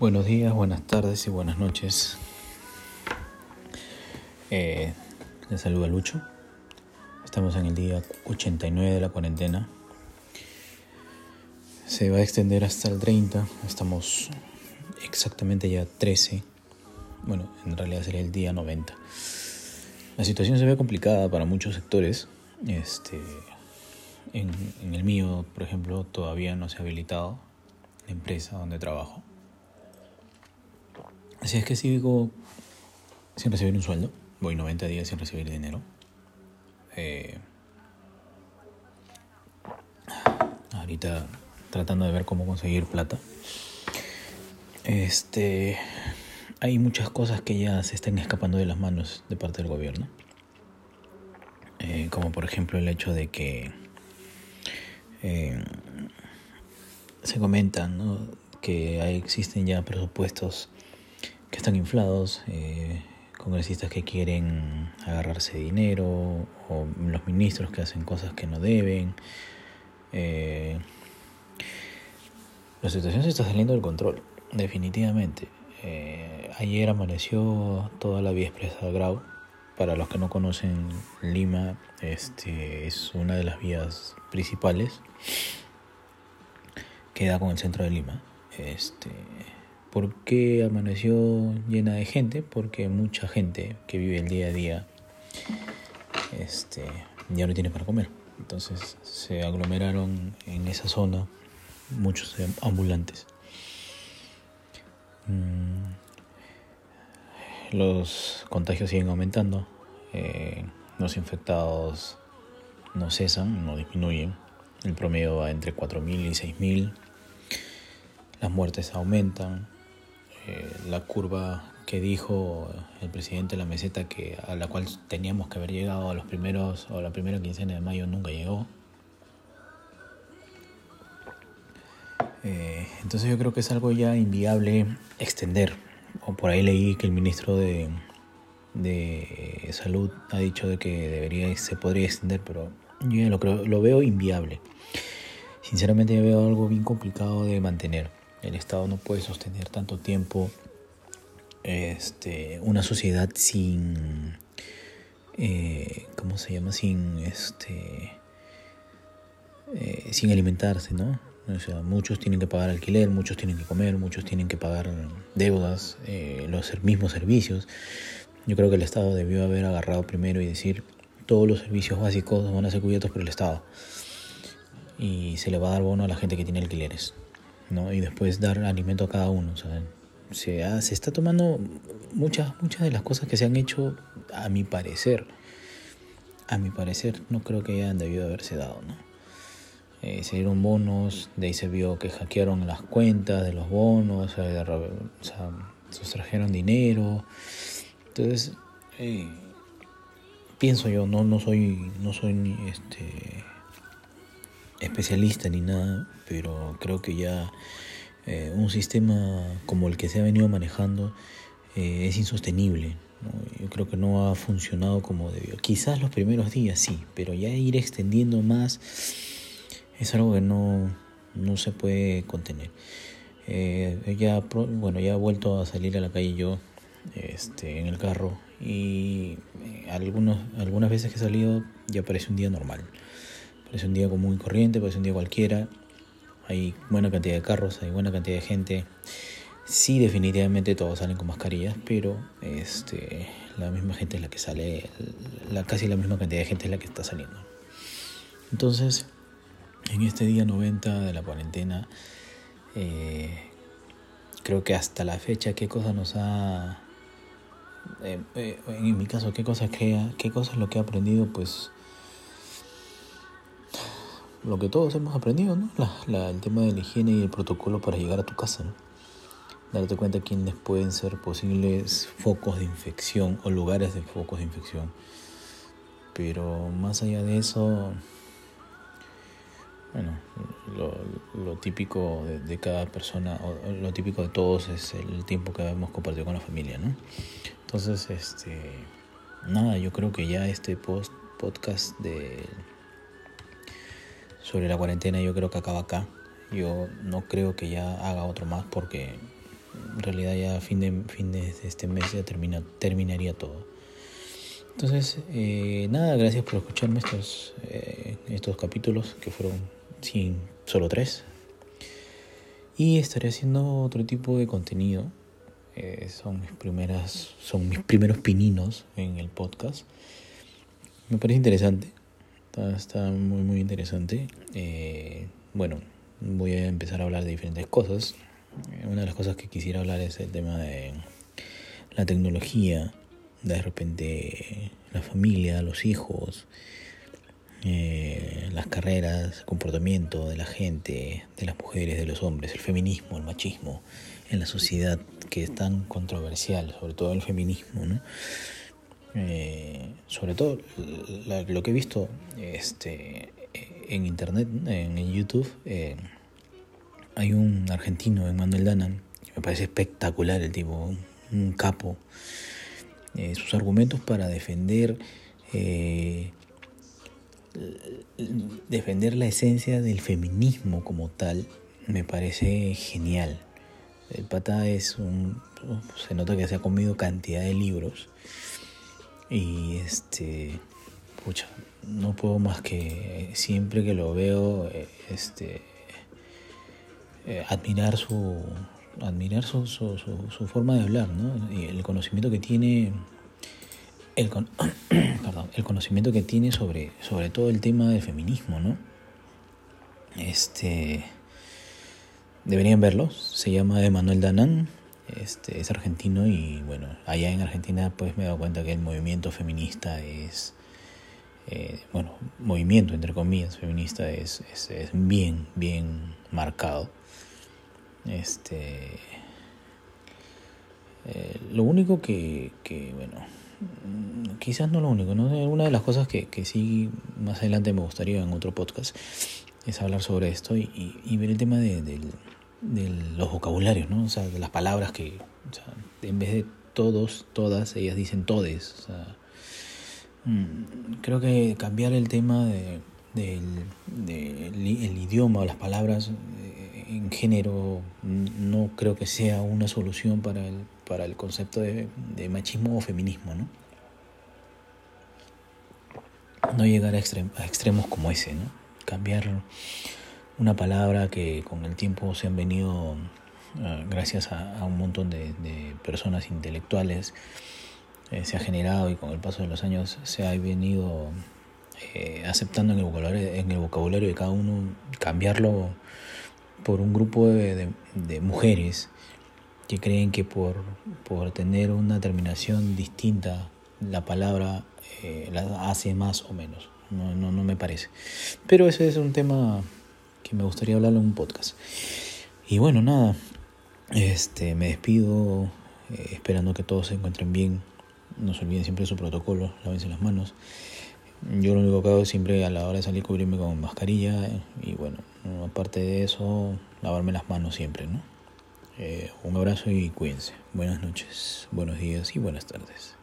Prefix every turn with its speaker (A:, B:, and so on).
A: Buenos días, buenas tardes y buenas noches. Eh, les saluda Lucho. Estamos en el día 89 de la cuarentena. Se va a extender hasta el 30. Estamos exactamente ya 13. Bueno, en realidad sería el día 90. La situación se ve complicada para muchos sectores. Este, en, en el mío, por ejemplo, todavía no se ha habilitado la empresa donde trabajo. Así es que sigo sin recibir un sueldo. Voy 90 días sin recibir dinero. Eh, ahorita tratando de ver cómo conseguir plata. Este, hay muchas cosas que ya se están escapando de las manos de parte del gobierno. Eh, como por ejemplo el hecho de que eh, se comentan ¿no? que existen ya presupuestos que están inflados, eh, congresistas que quieren agarrarse dinero, o los ministros que hacen cosas que no deben. Eh, la situación se está saliendo del control, definitivamente. Eh, ayer amaneció toda la vía expresa Grau. Para los que no conocen Lima, este es una de las vías principales que da con el centro de Lima. Este, ¿Por qué amaneció llena de gente? Porque mucha gente que vive el día a día este, ya no tiene para comer. Entonces se aglomeraron en esa zona muchos ambulantes. Mm, los contagios siguen aumentando. Eh, los infectados no cesan, no disminuyen. El promedio va entre 4.000 y 6.000. Las muertes aumentan eh, la curva que dijo el presidente de la meseta que a la cual teníamos que haber llegado a los primeros o la primera quincena de mayo nunca llegó. Eh, entonces yo creo que es algo ya inviable extender. O por ahí leí que el ministro de, de salud ha dicho de que debería se podría extender, pero yo lo creo, lo veo inviable. Sinceramente veo algo bien complicado de mantener. El Estado no puede sostener tanto tiempo este, una sociedad sin, eh, ¿cómo se llama? Sin, este, eh, sin alimentarse, ¿no? O sea, muchos tienen que pagar alquiler, muchos tienen que comer, muchos tienen que pagar deudas, eh, los mismos servicios. Yo creo que el Estado debió haber agarrado primero y decir todos los servicios básicos van a ser cubiertos por el Estado y se le va a dar bono a la gente que tiene alquileres. ¿No? y después dar alimento a cada uno. O se, se está tomando muchas, muchas de las cosas que se han hecho, a mi parecer, a mi parecer, no creo que hayan debido haberse dado. ¿no? Eh, se dieron bonos, de ahí se vio que hackearon las cuentas de los bonos, o sea, sustrajeron dinero. Entonces, eh, pienso yo, no, no soy, no soy este, especialista ni nada, pero creo que ya eh, un sistema como el que se ha venido manejando eh, es insostenible. Yo creo que no ha funcionado como debió. Quizás los primeros días sí, pero ya ir extendiendo más es algo que no, no se puede contener. Eh, ya, bueno, ya he vuelto a salir a la calle yo este, en el carro y algunos, algunas veces que he salido ya parece un día normal. Parece un día común y corriente, parece un día cualquiera. Hay buena cantidad de carros, hay buena cantidad de gente. Sí, definitivamente todos salen con mascarillas, pero este, la misma gente es la que sale, la, casi la misma cantidad de gente es la que está saliendo. Entonces, en este día 90 de la cuarentena, eh, creo que hasta la fecha, ¿qué cosa nos ha... Eh, eh, en mi caso, ¿qué cosa, qué, qué cosa es lo que he aprendido? Pues lo que todos hemos aprendido, ¿no? el tema de la higiene y el protocolo para llegar a tu casa, ¿no? Darte cuenta quiénes pueden ser posibles focos de infección o lugares de focos de infección. Pero más allá de eso, bueno, lo, típico de, cada persona, o lo típico de todos es el tiempo que hemos compartido con la familia, ¿no? Entonces, este, nada, yo creo que ya este post podcast de sobre la cuarentena yo creo que acaba acá. Yo no creo que ya haga otro más porque en realidad ya a fin de, fin de este mes ya termina, terminaría todo. Entonces, eh, nada, gracias por escucharme estos, eh, estos capítulos que fueron sin, solo tres. Y estaré haciendo otro tipo de contenido. Eh, son mis primeras, son mis primeros pininos en el podcast. Me parece interesante. Está, muy muy interesante. bueno, voy a empezar a hablar de diferentes cosas. Una de las cosas que quisiera hablar es el tema de la tecnología, de repente la familia, los hijos, eh, las carreras, el comportamiento de la gente, de las mujeres, de los hombres, el feminismo, el machismo en la sociedad que es tan controversial, sobre todo el feminismo, ¿no? Eh, sobre todo lo que he visto este, en internet, en, YouTube, eh, hay un argentino, Emmanuel Danan, me parece espectacular el tipo, un capo. Eh, sus argumentos para defender defender la esencia del feminismo como tal me parece genial. El pata es un se nota que se ha comido cantidad de libros y este pucha no puedo más que siempre que lo veo este admirar su admirar su, su, su, forma de hablar, ¿no? Y el conocimiento que tiene, el, perdón, el conocimiento que tiene sobre, sobre todo el tema del feminismo, ¿no? Este, deberían verlo, se llama Emanuel Danan, este, es argentino y bueno, allá en Argentina pues me he dado cuenta que el movimiento feminista es, eh, bueno, movimiento entre comillas feminista es, es, bien, bien marcado este. Eh, lo único que, que, bueno, quizás no lo único, ¿no? Una de las cosas que, que sí más adelante me gustaría en otro podcast es hablar sobre esto y, y, ver el tema de, de, los vocabularios, ¿no? O sea, de las palabras que, en vez de todos, todas, ellas dicen todes. Mm, creo que cambiar el tema de, del, el idioma o las palabras eh, en género no creo que sea una solución para el, para el concepto de, machismo o feminismo, ¿no? No llegar a, extremos como ese, ¿no? Cambiar una palabra que con el tiempo se han venido, ah, gracias a, un montón de, personas intelectuales, eh, se ha generado y con el paso de los años se ha venido eh, aceptando en el, vocabulario, en el vocabulario de cada uno, cambiarlo por un grupo de, de, mujeres que creen que por, por, tener una terminación distinta la palabra eh, la hace más o menos. No, no, no me parece. Pero ese es un tema que me gustaría hablar en un podcast. Y bueno, nada, este, me despido eh, esperando que todos se encuentren bien. No se olviden siempre su protocolo, lávense las manos. Yo lo único que hago es siempre a la hora de salir cubrirme con mascarilla y bueno, aparte de eso, lavarme las manos siempre, ¿no? Eh, un abrazo y cuídense. Buenas noches, buenos días y buenas tardes.